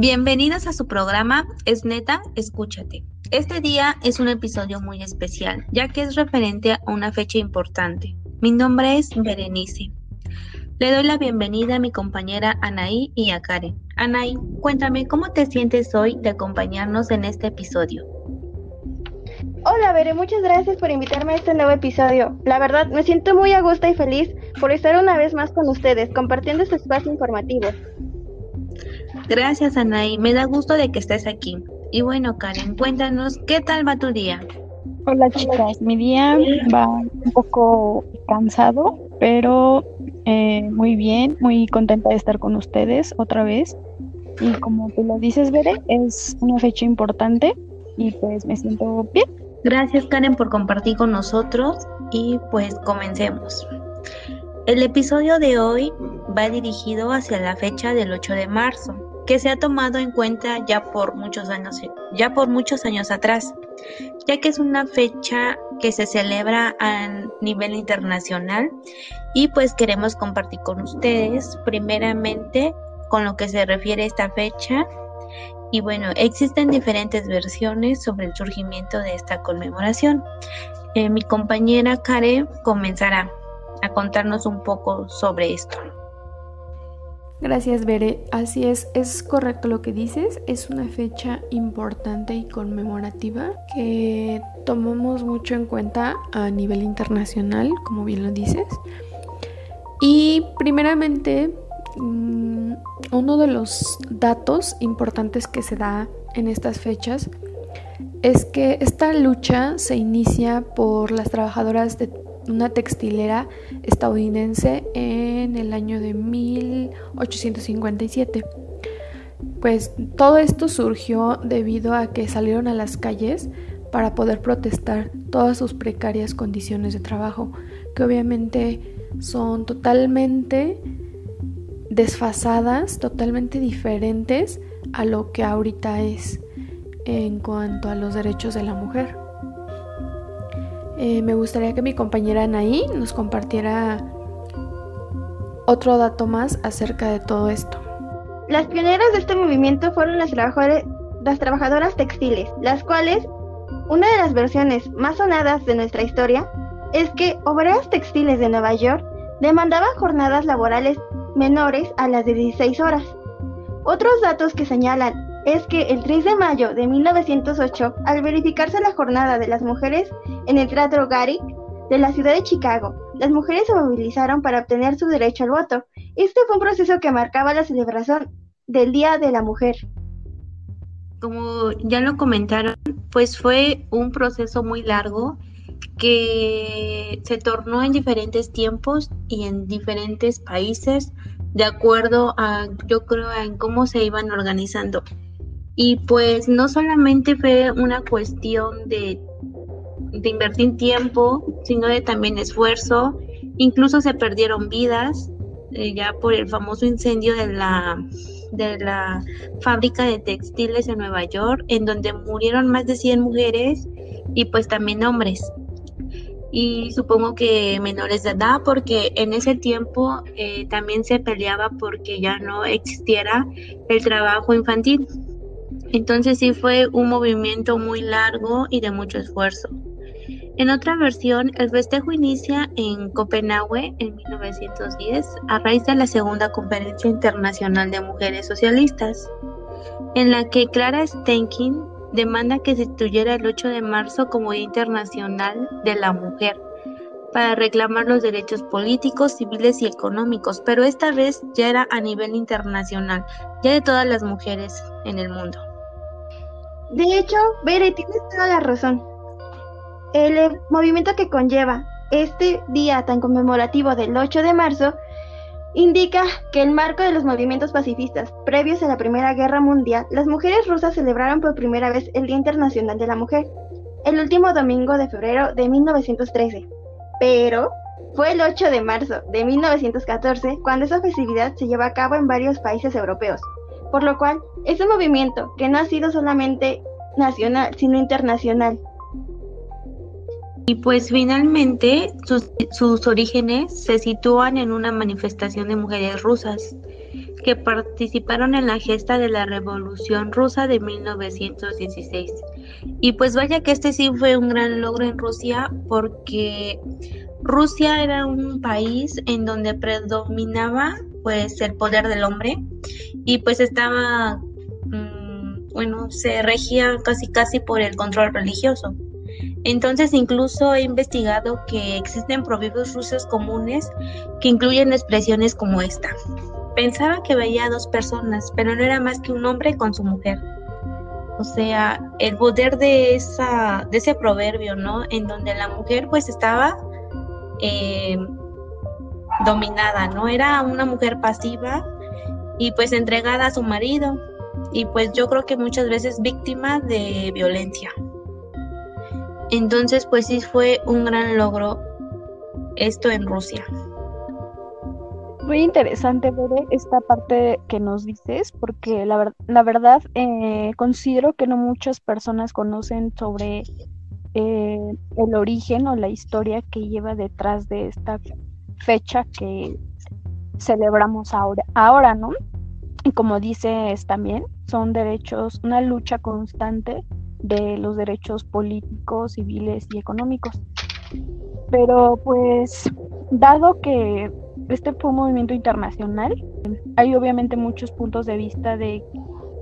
Bienvenidos a su programa Es Neta, Escúchate. Este día es un episodio muy especial, ya que es referente a una fecha importante. Mi nombre es Berenice. Le doy la bienvenida a mi compañera Anaí y a Karen. Anaí, cuéntame cómo te sientes hoy de acompañarnos en este episodio. Hola, Bere, muchas gracias por invitarme a este nuevo episodio. La verdad, me siento muy a gusto y feliz por estar una vez más con ustedes, compartiendo este espacio informativo. Gracias, Anaí. Me da gusto de que estés aquí. Y bueno, Karen, cuéntanos, ¿qué tal va tu día? Hola, chicas. Mi día va un poco cansado, pero eh, muy bien, muy contenta de estar con ustedes otra vez. Y como tú lo dices, Bere, es una fecha importante y pues me siento bien. Gracias, Karen, por compartir con nosotros y pues comencemos. El episodio de hoy va dirigido hacia la fecha del 8 de marzo, que se ha tomado en cuenta ya por muchos años, ya por muchos años atrás, ya que es una fecha que se celebra a nivel internacional y pues queremos compartir con ustedes primeramente con lo que se refiere esta fecha y bueno, existen diferentes versiones sobre el surgimiento de esta conmemoración. Eh, mi compañera Karen comenzará a contarnos un poco sobre esto. Gracias, Bere. Así es, es correcto lo que dices. Es una fecha importante y conmemorativa que tomamos mucho en cuenta a nivel internacional, como bien lo dices. Y primeramente, mm, uno de los datos importantes que se da en estas fechas es que esta lucha se inicia por las trabajadoras de una textilera estadounidense en el año de 1857. Pues todo esto surgió debido a que salieron a las calles para poder protestar todas sus precarias condiciones de trabajo, que obviamente son totalmente desfasadas, totalmente diferentes a lo que ahorita es en cuanto a los derechos de la mujer. Eh, me gustaría que mi compañera Anaí nos compartiera otro dato más acerca de todo esto. Las pioneras de este movimiento fueron las, las trabajadoras textiles, las cuales, una de las versiones más sonadas de nuestra historia, es que obreras textiles de Nueva York demandaban jornadas laborales menores a las de 16 horas. Otros datos que señalan es que el 3 de mayo de 1908, al verificarse la jornada de las mujeres en el Teatro Garrick de la ciudad de Chicago, las mujeres se movilizaron para obtener su derecho al voto. Este fue un proceso que marcaba la celebración del Día de la Mujer. Como ya lo comentaron, pues fue un proceso muy largo que se tornó en diferentes tiempos y en diferentes países de acuerdo a, yo creo, en cómo se iban organizando. Y pues no solamente fue una cuestión de, invertir tiempo, sino de también esfuerzo. Incluso se perdieron vidas eh, ya por el famoso incendio de la, de la fábrica de textiles en Nueva York, en donde murieron más de 100 mujeres y pues también hombres. Y supongo que menores de edad, porque en ese tiempo eh, también se peleaba porque ya no existiera el trabajo infantil. Entonces sí fue un movimiento muy largo y de mucho esfuerzo. En otra versión, el festejo inicia en Copenhague en 1910 a raíz de la Segunda Conferencia Internacional de Mujeres Socialistas, en la que Clara Stenkin demanda que se instituyera el 8 de marzo como Día Internacional de la Mujer para reclamar los derechos políticos, civiles y económicos, pero esta vez ya era a nivel internacional, ya de todas las mujeres en el mundo. De hecho, Bere, tienes toda la razón. El eh, movimiento que conlleva este día tan conmemorativo del 8 de marzo indica que en marco de los movimientos pacifistas previos a la Primera Guerra Mundial, las mujeres rusas celebraron por primera vez el Día Internacional de la Mujer, el último domingo de febrero de 1913. Pero fue el 8 de marzo de 1914 cuando esa festividad se lleva a cabo en varios países europeos por lo cual es un movimiento que no ha sido solamente nacional, sino internacional. Y pues finalmente sus, sus, orígenes se sitúan en una manifestación de mujeres rusas que participaron en la gesta de la Revolución Rusa de 1916. Y pues vaya que este sí fue un gran logro en Rusia porque Rusia era un país en donde predominaba pues el poder del hombre y pues estaba, mm, bueno, se regía casi casi por el control religioso. Entonces incluso he investigado que existen proverbios rusos comunes que incluyen expresiones como esta. Pensaba que veía a dos personas, pero no era más que un hombre con su mujer. O sea, el poder de, esa, de ese proverbio, ¿no? En donde la mujer pues estaba eh, dominada, ¿no? Era una mujer pasiva y pues entregada a su marido y pues yo creo que muchas veces víctima de violencia. Entonces pues sí fue un gran logro esto en Rusia. Muy interesante ver esta parte que nos dices, porque la, la verdad eh, considero que no muchas personas conocen sobre eh, el origen o la historia que lleva detrás de esta fecha que celebramos ahora, ahora, ¿no? Y como dices también, son derechos, una lucha constante de los derechos políticos, civiles y económicos. Pero pues, dado que este fue un movimiento internacional, hay obviamente muchos puntos de vista de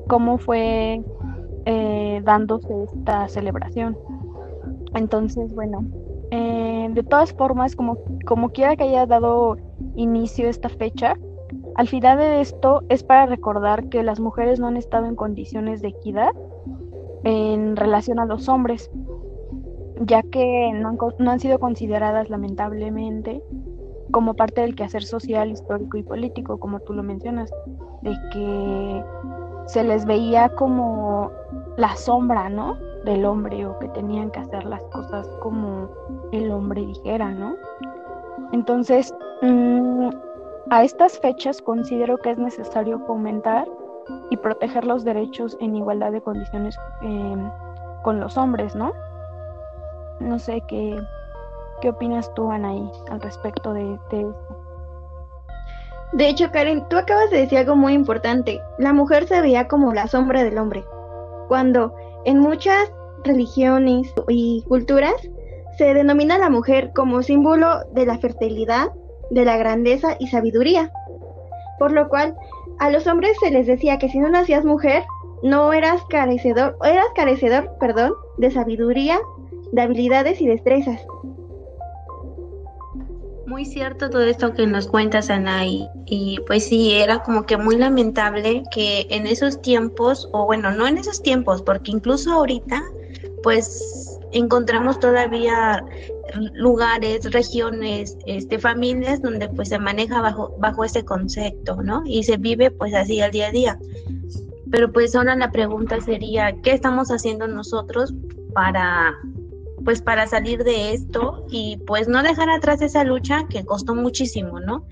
cómo fue eh, dándose esta celebración. Entonces, bueno, eh, de todas formas, como, como quiera que haya dado inicio esta fecha, al final de esto es para recordar que las mujeres no han estado en condiciones de equidad en relación a los hombres, ya que no han, no han sido consideradas lamentablemente como parte del quehacer social, histórico y político, como tú lo mencionas, de que se les veía como la sombra, ¿no? Del hombre o que tenían que hacer las cosas como el hombre dijera, ¿no? Entonces, mm, a estas fechas considero que es necesario fomentar y proteger los derechos en igualdad de condiciones em, con los hombres, ¿no? No sé qué, qué opinas tú, Anaí, al respecto de, de esto. De hecho, Karen, tú acabas de decir algo muy importante. La mujer se veía como la sombra del hombre, cuando en muchas religiones y culturas se denomina a la mujer como símbolo de la fertilidad, de la grandeza y sabiduría. Por lo cual, a los hombres se les decía que si no nacías mujer, no eras carecedor, eras carecedor, perdón, de sabiduría, de habilidades y destrezas. Muy cierto todo esto que nos cuentas, Ana, y, pues sí, era como que muy lamentable que en esos tiempos, o bueno, no en esos tiempos, porque incluso ahorita, pues encontramos todavía lugares, regiones, este, familias donde pues se maneja bajo, bajo ese concepto, ¿no? Y se vive pues así al día a día. Pero pues ahora la pregunta sería, ¿qué estamos haciendo nosotros para pues para salir de esto y pues no dejar atrás esa lucha que costó muchísimo, ¿no?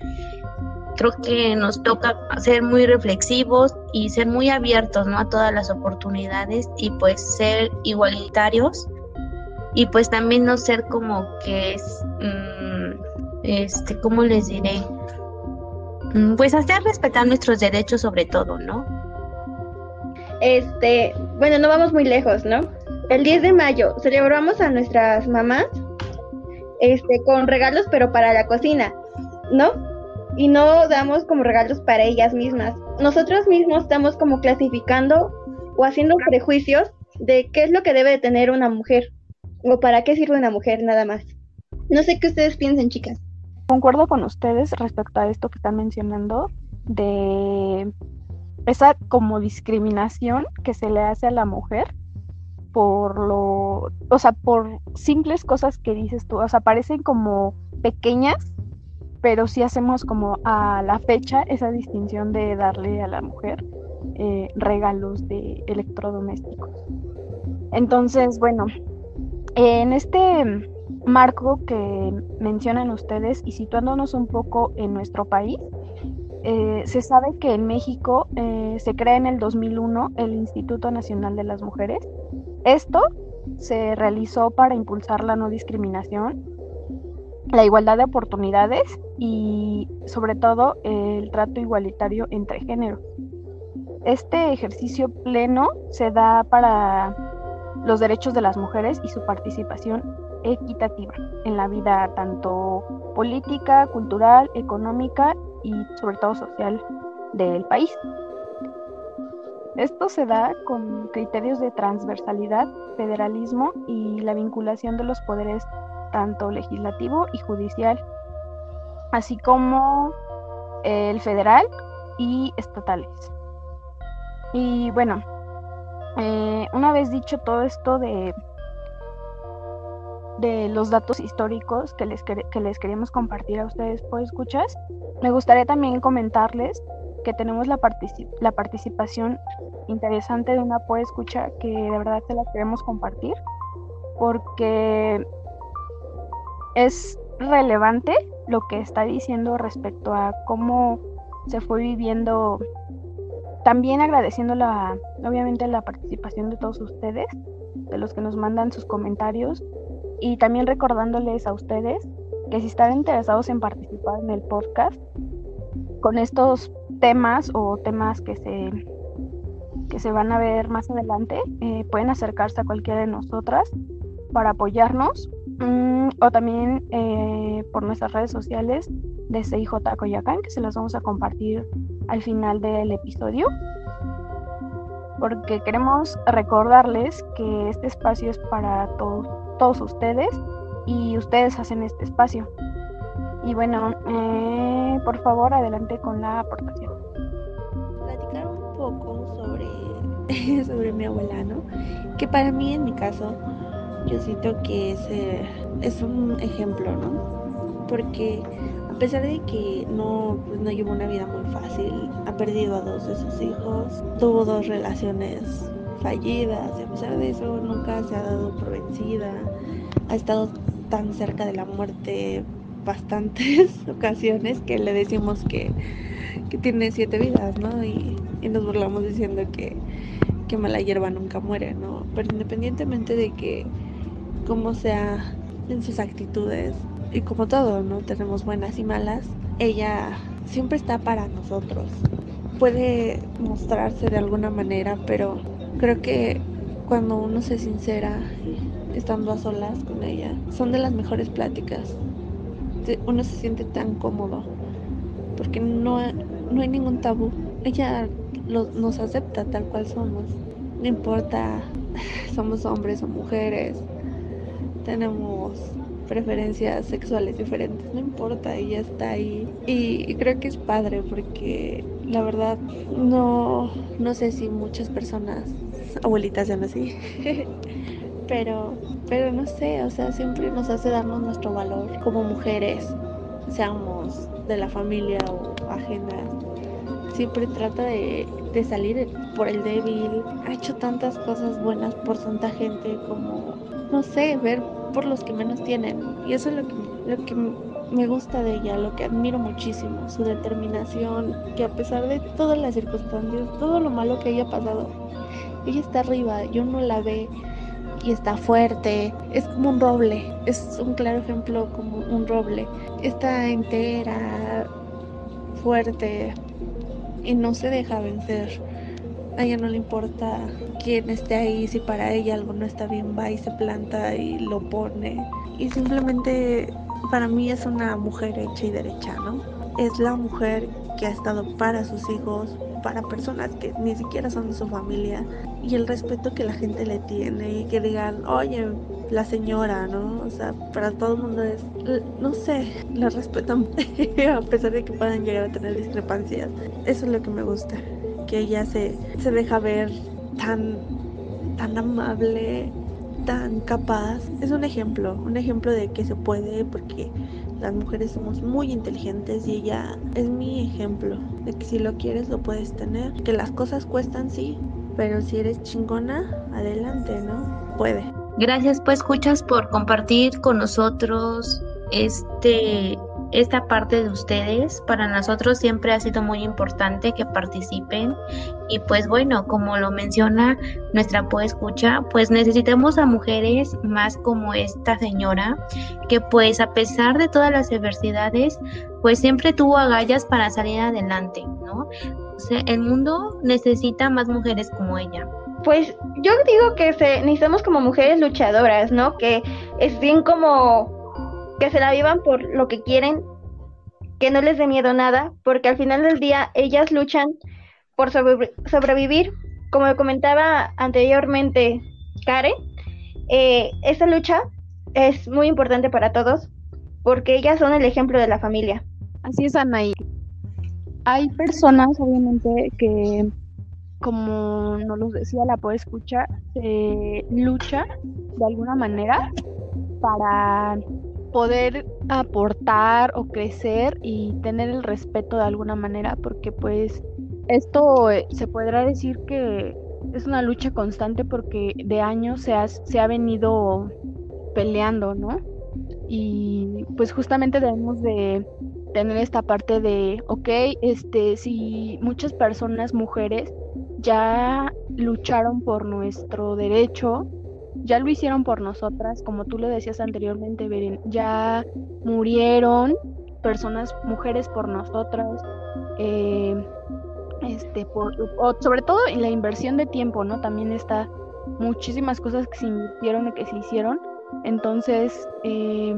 Creo que nos toca ser muy reflexivos y ser muy abiertos, ¿no? A todas las oportunidades y pues ser igualitarios y pues también no ser como que es, mm, este, ¿cómo les diré? Mm, pues hacer respetar nuestros derechos sobre todo, ¿no? Este, bueno, no vamos muy lejos, ¿no? El 10 de mayo celebramos a nuestras mamás este, con regalos, pero para la cocina, ¿no? Y no damos como regalos para ellas mismas. Nosotros mismos estamos como clasificando o haciendo prejuicios de qué es lo que debe de tener una mujer o para qué sirve una mujer nada más. No sé qué ustedes piensan, chicas. Concuerdo con ustedes respecto a esto que están mencionando de esa como discriminación que se le hace a la mujer por lo, o sea, por simples cosas que dices tú, o sea, parecen como pequeñas, pero sí hacemos como a la fecha esa distinción de darle a la mujer eh, regalos de electrodomésticos. Entonces, bueno, en este marco que mencionan ustedes y situándonos un poco en nuestro país, eh, se sabe que en México eh, se crea en el 2001 el Instituto Nacional de las Mujeres esto se realizó para impulsar la no discriminación, la igualdad de oportunidades y sobre todo el trato igualitario entre géneros. Este ejercicio pleno se da para los derechos de las mujeres y su participación equitativa en la vida tanto política, cultural, económica y sobre todo social del país. Esto se da con criterios de transversalidad, federalismo y la vinculación de los poderes tanto legislativo y judicial, así como el federal y estatales. Y bueno, eh, una vez dicho todo esto de, de los datos históricos que les, que les queremos compartir a ustedes por escuchas, me gustaría también comentarles que tenemos la, la participación interesante de una poe escucha que de verdad te la queremos compartir porque es relevante lo que está diciendo respecto a cómo se fue viviendo también agradeciendo la, obviamente la participación de todos ustedes, de los que nos mandan sus comentarios y también recordándoles a ustedes que si están interesados en participar en el podcast con estos temas o temas que se que se van a ver más adelante, eh, pueden acercarse a cualquiera de nosotras para apoyarnos mm, o también eh, por nuestras redes sociales de CIJ Coyacán, que se las vamos a compartir al final del episodio, porque queremos recordarles que este espacio es para todos, todos ustedes y ustedes hacen este espacio. Y bueno, eh, por favor, adelante con la aportación. Platicar un poco sobre, sobre mi abuela, ¿no? Que para mí, en mi caso, yo siento que es, eh, es un ejemplo, ¿no? Porque a pesar de que no, pues no llevó una vida muy fácil, ha perdido a dos de sus hijos, tuvo dos relaciones fallidas y a pesar de eso nunca se ha dado por vencida, ha estado tan cerca de la muerte bastantes ocasiones que le decimos que, que tiene siete vidas, ¿no? Y, y, nos burlamos diciendo que, que mala hierba nunca muere, ¿no? Pero independientemente de que como sea en sus actitudes, y como todo, ¿no? Tenemos buenas y malas. Ella siempre está para nosotros. Puede mostrarse de alguna manera, pero creo que cuando uno se sincera estando a solas con ella, son de las mejores pláticas. Uno se siente tan cómodo porque no, no hay ningún tabú. Ella nos acepta tal cual somos. No importa, somos hombres o mujeres, tenemos preferencias sexuales diferentes, no importa, ella está ahí. Y, creo que es padre porque la verdad no, no sé si muchas personas, abuelitas sean así, pero, pero no sé, o sea, siempre nos hace darnos nuestro valor como mujeres, seamos de la familia o ajenas. Siempre trata de, de salir por el débil. Ha hecho tantas cosas buenas por tanta gente como, no sé, ver por los que menos tienen. Y eso es lo que, lo que me gusta de ella, lo que admiro muchísimo, su determinación, que a pesar de todas las circunstancias, todo lo malo que haya pasado, ella está arriba, yo no la ve y está fuerte, es como un roble, es un claro ejemplo como un roble, está entera, fuerte y no se deja vencer. A ella no le importa quién esté ahí, si para ella algo no está bien, va y se planta y lo pone. Y simplemente para mí es una mujer hecha y derecha, ¿no? Es la mujer que ha estado para sus hijos, para personas que ni siquiera son de su familia y el respeto que la gente le tiene y que digan, oye, la señora, ¿no? O sea, para todo el mundo es, no sé, la respetan a pesar de que puedan llegar a tener discrepancias. Eso es lo que me gusta que ella se, se deja ver tan, tan amable, tan capaz. Es un ejemplo, un ejemplo de que se puede porque las mujeres somos muy inteligentes y ella es mi ejemplo de que si lo quieres lo puedes tener, que las cosas cuestan sí, pero si eres chingona, adelante, ¿no? Puede. Gracias pues escuchas por compartir con nosotros este esta parte de ustedes. Para nosotros siempre ha sido muy importante que participen y pues bueno, como lo menciona nuestra escucha, pues necesitamos a mujeres más como esta señora que pues a pesar de todas las adversidades, pues siempre tuvo agallas para salir adelante, ¿no? O sea, el mundo necesita más mujeres como ella. Pues yo digo que se, necesitamos como mujeres luchadoras, ¿no? Que estén como que se la vivan por lo que quieren, que no les dé miedo nada, porque al final del día ellas luchan por sobrevivir. Como comentaba anteriormente Karen, eh, esta lucha es muy importante para todos, porque ellas son el ejemplo de la familia. Así es, Anaí. Hay personas, obviamente, que, como nos lo decía la poesía escucha, se lucha de alguna manera para poder aportar o crecer y tener el respeto de alguna manera, porque pues esto eh, se podrá decir que es una lucha constante porque de años se ha, se ha venido peleando, ¿no? Y pues justamente debemos de tener esta parte de, ok, este, si muchas personas, mujeres, ya lucharon por nuestro derecho, ya lo hicieron por nosotras, como tú lo decías anteriormente, Beren, ya murieron personas, mujeres por nosotras, eh, este, por, sobre todo en la inversión de tiempo, ¿no? También está muchísimas cosas que se invirtieron y que se hicieron, entonces eh,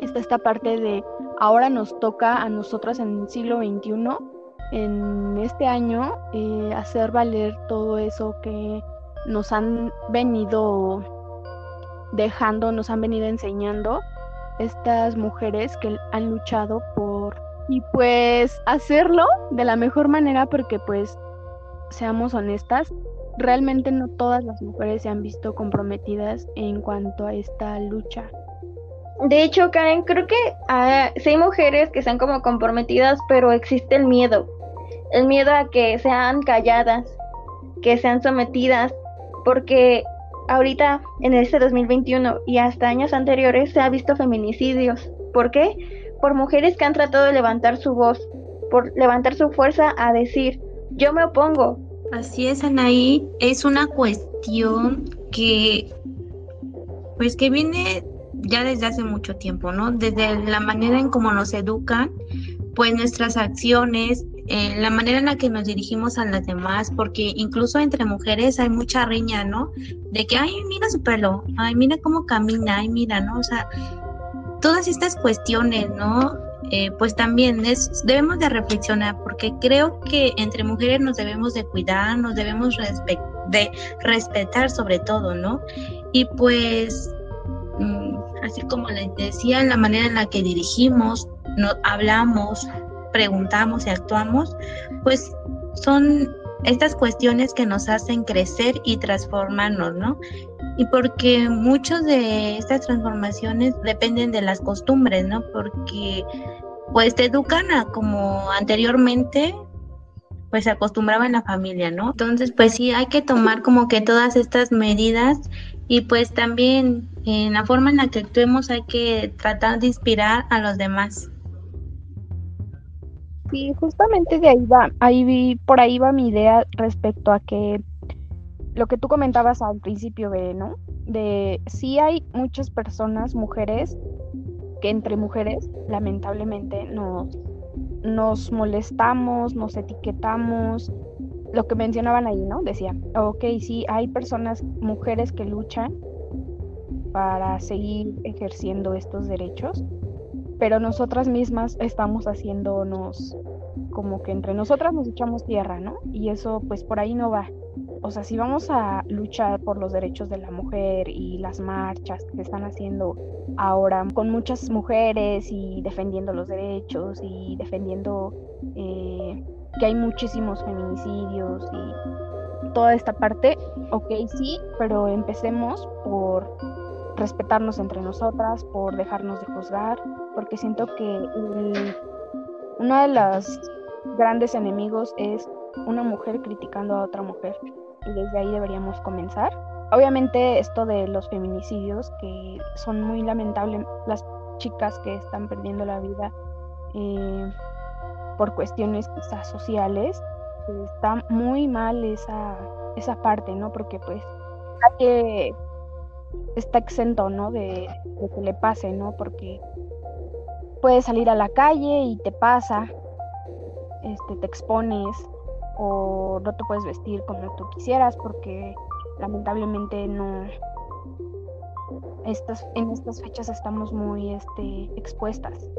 está esta parte de ahora nos toca a nosotras en el siglo XXI, en este año, eh, hacer valer todo eso que nos han venido dejando, nos han venido enseñando estas mujeres que han luchado por y pues hacerlo de la mejor manera porque pues seamos honestas, realmente no todas las mujeres se han visto comprometidas en cuanto a esta lucha. De hecho, Karen, creo que ah, hay mujeres que están como comprometidas, pero existe el miedo. El miedo a que sean calladas, que sean sometidas, porque ahorita en este 2021 y hasta años anteriores se ha visto feminicidios. ¿Por qué? Por mujeres que han tratado de levantar su voz, por levantar su fuerza a decir, yo me opongo. Así es, Anaí, es una cuestión que pues que viene ya desde hace mucho tiempo, ¿no? Desde la manera en cómo nos educan, pues nuestras acciones, eh, la manera en la que nos dirigimos a las demás, porque incluso entre mujeres hay mucha riña, ¿no? De que, ay, mira su pelo, ay, mira cómo camina, ay, mira, ¿no? O sea, todas estas cuestiones, ¿no? Eh, pues también es, debemos de reflexionar, porque creo que entre mujeres nos debemos de cuidar, nos debemos de respetar sobre todo, ¿no? Y pues, mm, así como les decía, la manera en la que dirigimos, nos hablamos, preguntamos y actuamos, pues son estas cuestiones que nos hacen crecer y transformarnos, ¿no? Y porque muchas de estas transformaciones dependen de las costumbres, ¿no? Porque pues te educan a como anteriormente pues se acostumbraba en la familia, ¿no? Entonces, pues sí, hay que tomar como que todas estas medidas y pues también en la forma en la que actuemos hay que tratar de inspirar a los demás. Sí, justamente de ahí va, ahí vi, por ahí va mi idea respecto a que lo que tú comentabas al principio, de, ¿no? De sí hay muchas personas, mujeres, que entre mujeres, lamentablemente, nos, nos molestamos, nos etiquetamos, lo que mencionaban ahí, ¿no? Decía, ok, sí, hay personas, mujeres que luchan para seguir ejerciendo estos derechos, pero nosotras mismas estamos haciéndonos como que entre nosotras nos echamos tierra, ¿no? Y eso pues por ahí no va. O sea, si vamos a luchar por los derechos de la mujer y las marchas que se están haciendo ahora con muchas mujeres y defendiendo los derechos y defendiendo eh, que hay muchísimos feminicidios y toda esta parte, ok, sí, pero empecemos por respetarnos entre nosotras, por dejarnos de juzgar, porque siento que uno de los grandes enemigos es una mujer criticando a otra mujer y desde ahí deberíamos comenzar. Obviamente esto de los feminicidios que son muy lamentables, las chicas que están perdiendo la vida eh, por cuestiones sociales, está muy mal esa, esa parte, ¿no? Porque pues nadie está exento, ¿no? De, de que le pase, ¿no? Porque puedes salir a la calle y te pasa, este, te expones o no te puedes vestir como tú quisieras porque lamentablemente no estas, en estas fechas estamos muy este, expuestas.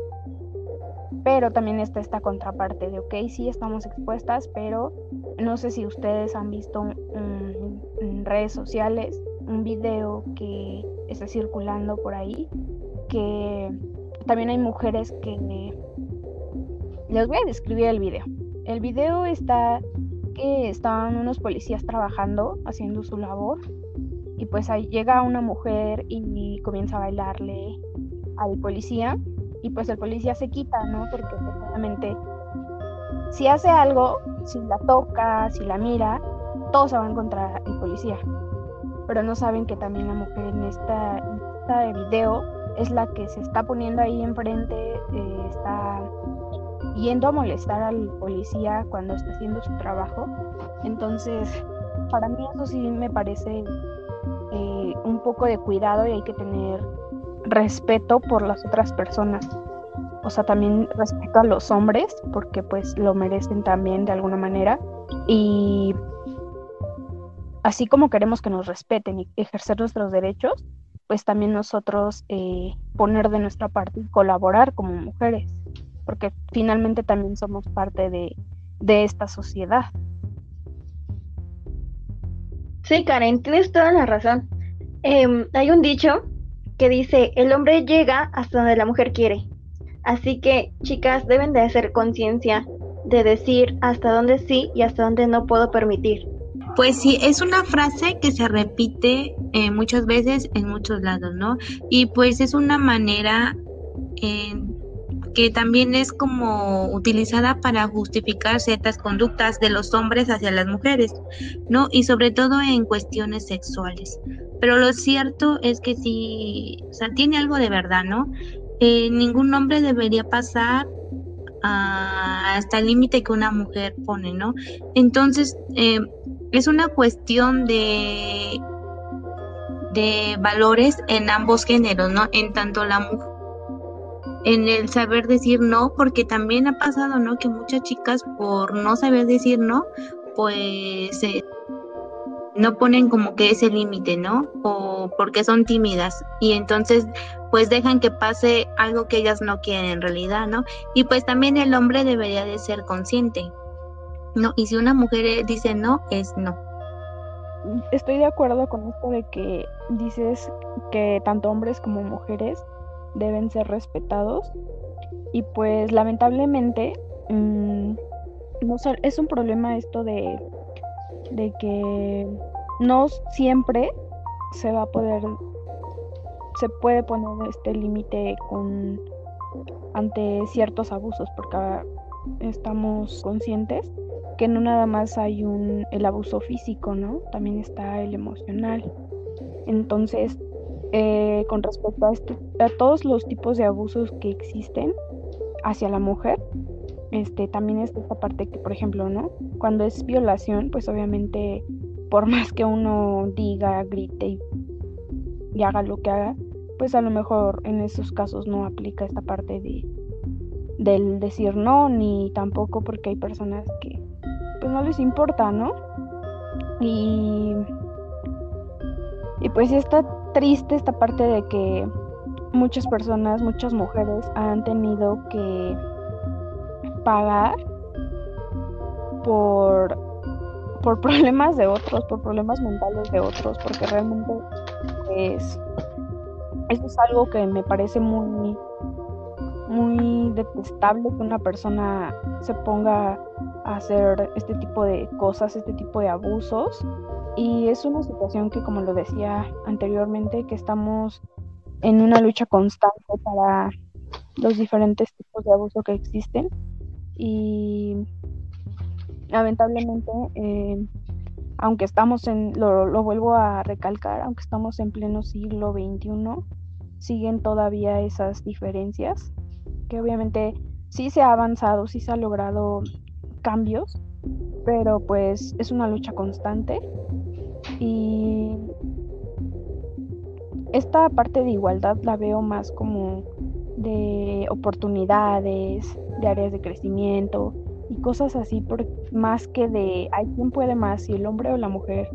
Pero también está esta contraparte de, ok, sí estamos expuestas, pero no sé si ustedes han visto en redes sociales un video que está circulando por ahí, que también hay mujeres que... Les voy a describir el video. El video está que estaban unos policías trabajando, haciendo su labor, y pues ahí llega una mujer y comienza a bailarle al policía, y pues el policía se quita, ¿no? Porque obviamente si hace algo, si la toca, si la mira, todos se van contra el policía. Pero no saben que también la mujer en esta, en esta video es la que se está poniendo ahí enfrente, eh, está yendo a molestar al policía cuando está haciendo su trabajo. Entonces, para mí eso sí me parece eh, un poco de cuidado y hay que tener respeto por las otras personas. O sea, también respeto a los hombres, porque pues lo merecen también de alguna manera. Y así como queremos que nos respeten y ejercer nuestros derechos, pues también nosotros eh, poner de nuestra parte y colaborar como mujeres, porque finalmente también somos parte de, esta sociedad. Sí, Karen, tienes toda la razón. Em, hay un dicho que dice, el hombre llega hasta donde la mujer quiere. Así que, chicas, deben de hacer conciencia de decir hasta dónde sí y hasta dónde no puedo permitir. Pues sí, es una frase que se repite eh, muchas veces en muchos lados, ¿no? Y pues es una manera eh, que también es como utilizada para justificar ciertas conductas de los hombres hacia las mujeres, ¿no? Y sobre todo en cuestiones sexuales. Pero lo cierto es que sí, o sea, tiene algo de verdad, ¿no? Eh, ningún hombre debería pasar hasta el límite que una mujer pone, ¿no? Entonces, eh, es una cuestión de, de valores en ambos géneros, ¿no? En tanto la mujer en el saber decir no, porque también ha pasado, ¿no? Que muchas chicas por no saber decir no, pues eh, no ponen como que ese límite, ¿no? O porque son tímidas y entonces pues dejan que pase algo que ellas no quieren en realidad, ¿no? Y pues también el hombre debería de ser consciente, ¿no? Y si una mujer dice no, es no. Estoy de acuerdo con esto de que dices que tanto hombres como mujeres deben ser respetados y pues lamentablemente mm, no es un problema esto de, de que no siempre se va a poder se puede poner este límite con ante ciertos abusos porque estamos conscientes que no nada más hay un el abuso físico, ¿no? También está el emocional. Entonces, eh, con respecto a, este, a todos los tipos de abusos que existen hacia la mujer, este, también está esta parte que, por ejemplo, ¿no? Cuando es violación, pues obviamente, por más que uno diga, grite y, y haga lo que haga, pues a lo mejor en esos casos no aplica esta parte de del decir no, ni tampoco porque hay personas que pues no les importa, ¿no? Y, y pues está triste esta parte de que muchas personas, muchas mujeres han tenido que pagar por, por problemas de otros, por problemas mentales de otros, porque realmente pues eso es algo que me parece muy muy detestable que una persona se ponga hacer este tipo de cosas, este tipo de abusos. Y es una situación que, como lo decía anteriormente, que estamos en una lucha constante para los diferentes tipos de abuso que existen. Y lamentablemente, eh, aunque estamos en, lo, lo vuelvo a recalcar, aunque estamos en pleno siglo XXI, siguen todavía esas diferencias, que obviamente sí se ha avanzado, sí se ha logrado cambios, pero pues es una lucha constante y esta parte de igualdad la veo más como de oportunidades, de áreas de crecimiento y cosas así, por, más que de hay quien puede más, si el hombre o la mujer,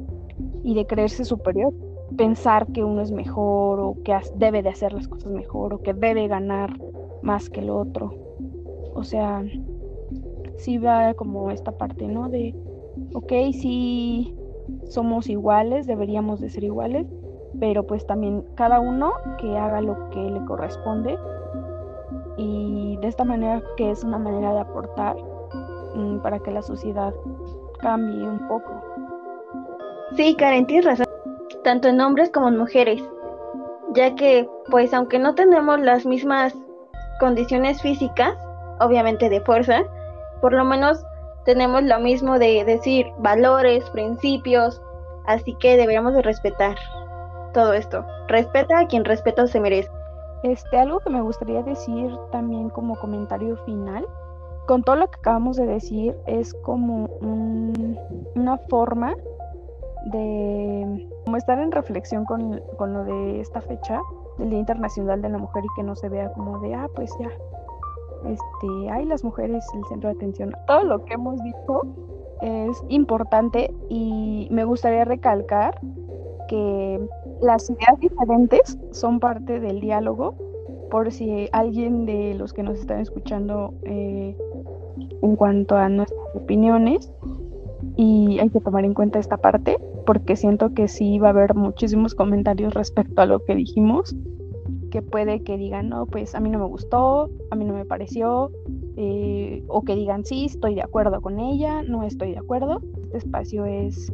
y de creerse superior, pensar que uno es mejor o que debe de hacer las cosas mejor o que debe ganar más que el otro. O sea, sí va como esta parte, ¿no? De, ok, sí somos iguales, deberíamos de ser iguales, pero pues también cada uno que haga lo que le corresponde y de esta manera que es una manera de aportar mm, para que la sociedad cambie un poco. Sí, Karen, tienes razón, tanto en hombres como en mujeres, ya que pues aunque no tenemos las mismas condiciones físicas, obviamente de fuerza, por lo menos tenemos lo mismo de decir valores, principios, así que deberíamos de respetar todo esto. Respeta a quien respeto se merece. Este, algo que me gustaría decir también como comentario final, con todo lo que acabamos de decir, es como una forma de como estar en reflexión con, con, lo de esta fecha, del Día Internacional de la Mujer, y que no se vea como de, ah, pues ya, este, hay las mujeres el centro de atención. Todo lo que hemos dicho es importante y me gustaría recalcar que las ideas diferentes son parte del diálogo, por si alguien de los que nos están escuchando eh, en cuanto a nuestras opiniones, y hay que tomar en cuenta esta parte, porque siento que sí va a haber muchísimos comentarios respecto a lo que dijimos, que puede que digan, no, pues a mí no me gustó, a mí no me pareció, eh, o que digan, sí, estoy de acuerdo con ella, no estoy de acuerdo. Este espacio es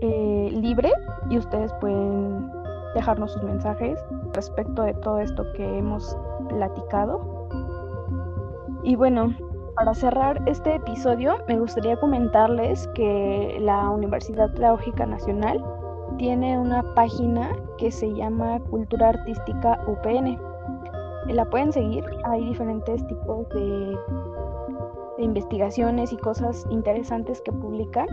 eh, libre y ustedes pueden dejarnos sus mensajes respecto de todo esto que hemos platicado. Y bueno, para cerrar este episodio, me gustaría comentarles que la Universidad Pedagógica Nacional tiene una página que se llama Cultura Artística UPN. La pueden seguir, hay diferentes tipos de, investigaciones y cosas interesantes que publican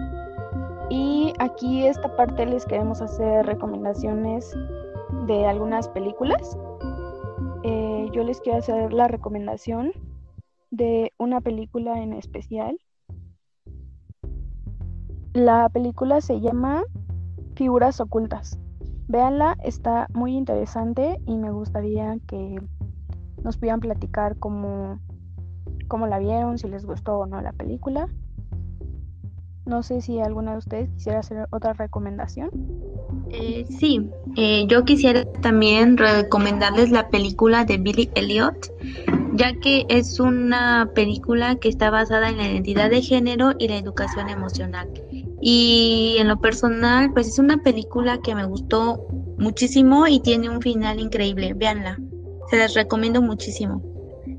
y aquí esta parte les queremos hacer recomendaciones de algunas películas. Eh, yo les quiero hacer la recomendación de una película en especial. La película se llama Figuras Ocultas. Véanla, está muy interesante y me gustaría que nos pudieran platicar cómo, cómo la vieron, si les gustó o no la película. No sé si alguna de ustedes quisiera hacer otra recomendación. Eh, sí, eh, yo quisiera también recomendarles la película de Billy Elliot, ya que es una película que está basada en la identidad de género y la educación emocional. Y en lo personal, pues es una película que me gustó muchísimo y tiene un final increíble. Véanla, se las recomiendo muchísimo.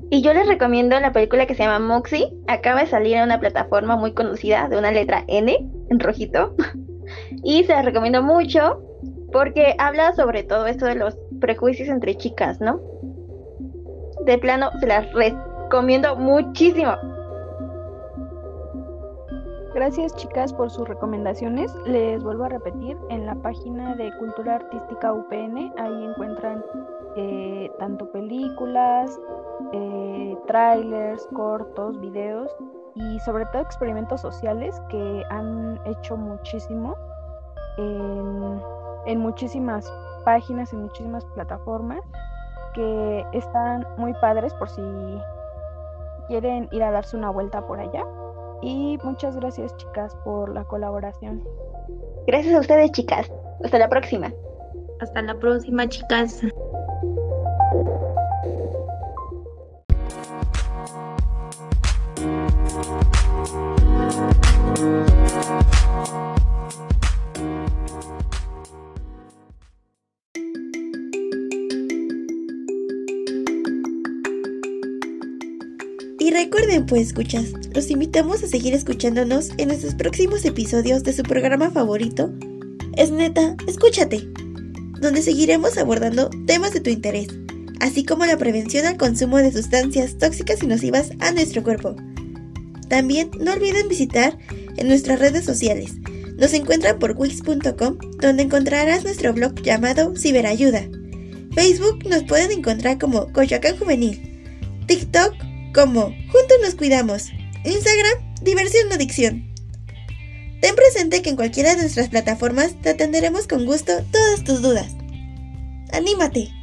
Y yo les recomiendo la película que se llama Moxie. Acaba de salir en una plataforma muy conocida de una letra N en rojito. y se la recomiendo mucho porque habla sobre todo esto de los prejuicios entre chicas, ¿no? De plano, se las recomiendo muchísimo. Gracias chicas por sus recomendaciones. Les vuelvo a repetir, en la página de Cultura Artística UPN, ahí encuentran eh, tanto películas, eh, trailers, cortos, videos y sobre todo experimentos sociales que han hecho muchísimo en, en muchísimas páginas, en muchísimas plataformas que están muy padres por si quieren ir a darse una vuelta por allá. Y muchas gracias chicas por la colaboración. Gracias a ustedes chicas. Hasta la próxima. Hasta la próxima chicas. Recuerden pues escuchas, los invitamos a seguir escuchándonos en nuestros próximos episodios de su programa favorito. Es neta, escúchate, donde seguiremos abordando temas de tu interés así como la prevención al consumo de sustancias tóxicas y nocivas a nuestro cuerpo. También no olviden visitar en nuestras redes sociales. Nos encuentran por wix.com, donde encontrarás nuestro blog llamado Ciberayuda. Facebook nos pueden encontrar como Coyoacán Juvenil. TikTok como Juntos nos cuidamos. Instagram, Diversión no Adicción. Ten presente que en cualquiera de nuestras plataformas te atenderemos con gusto todas tus dudas. ¡Anímate!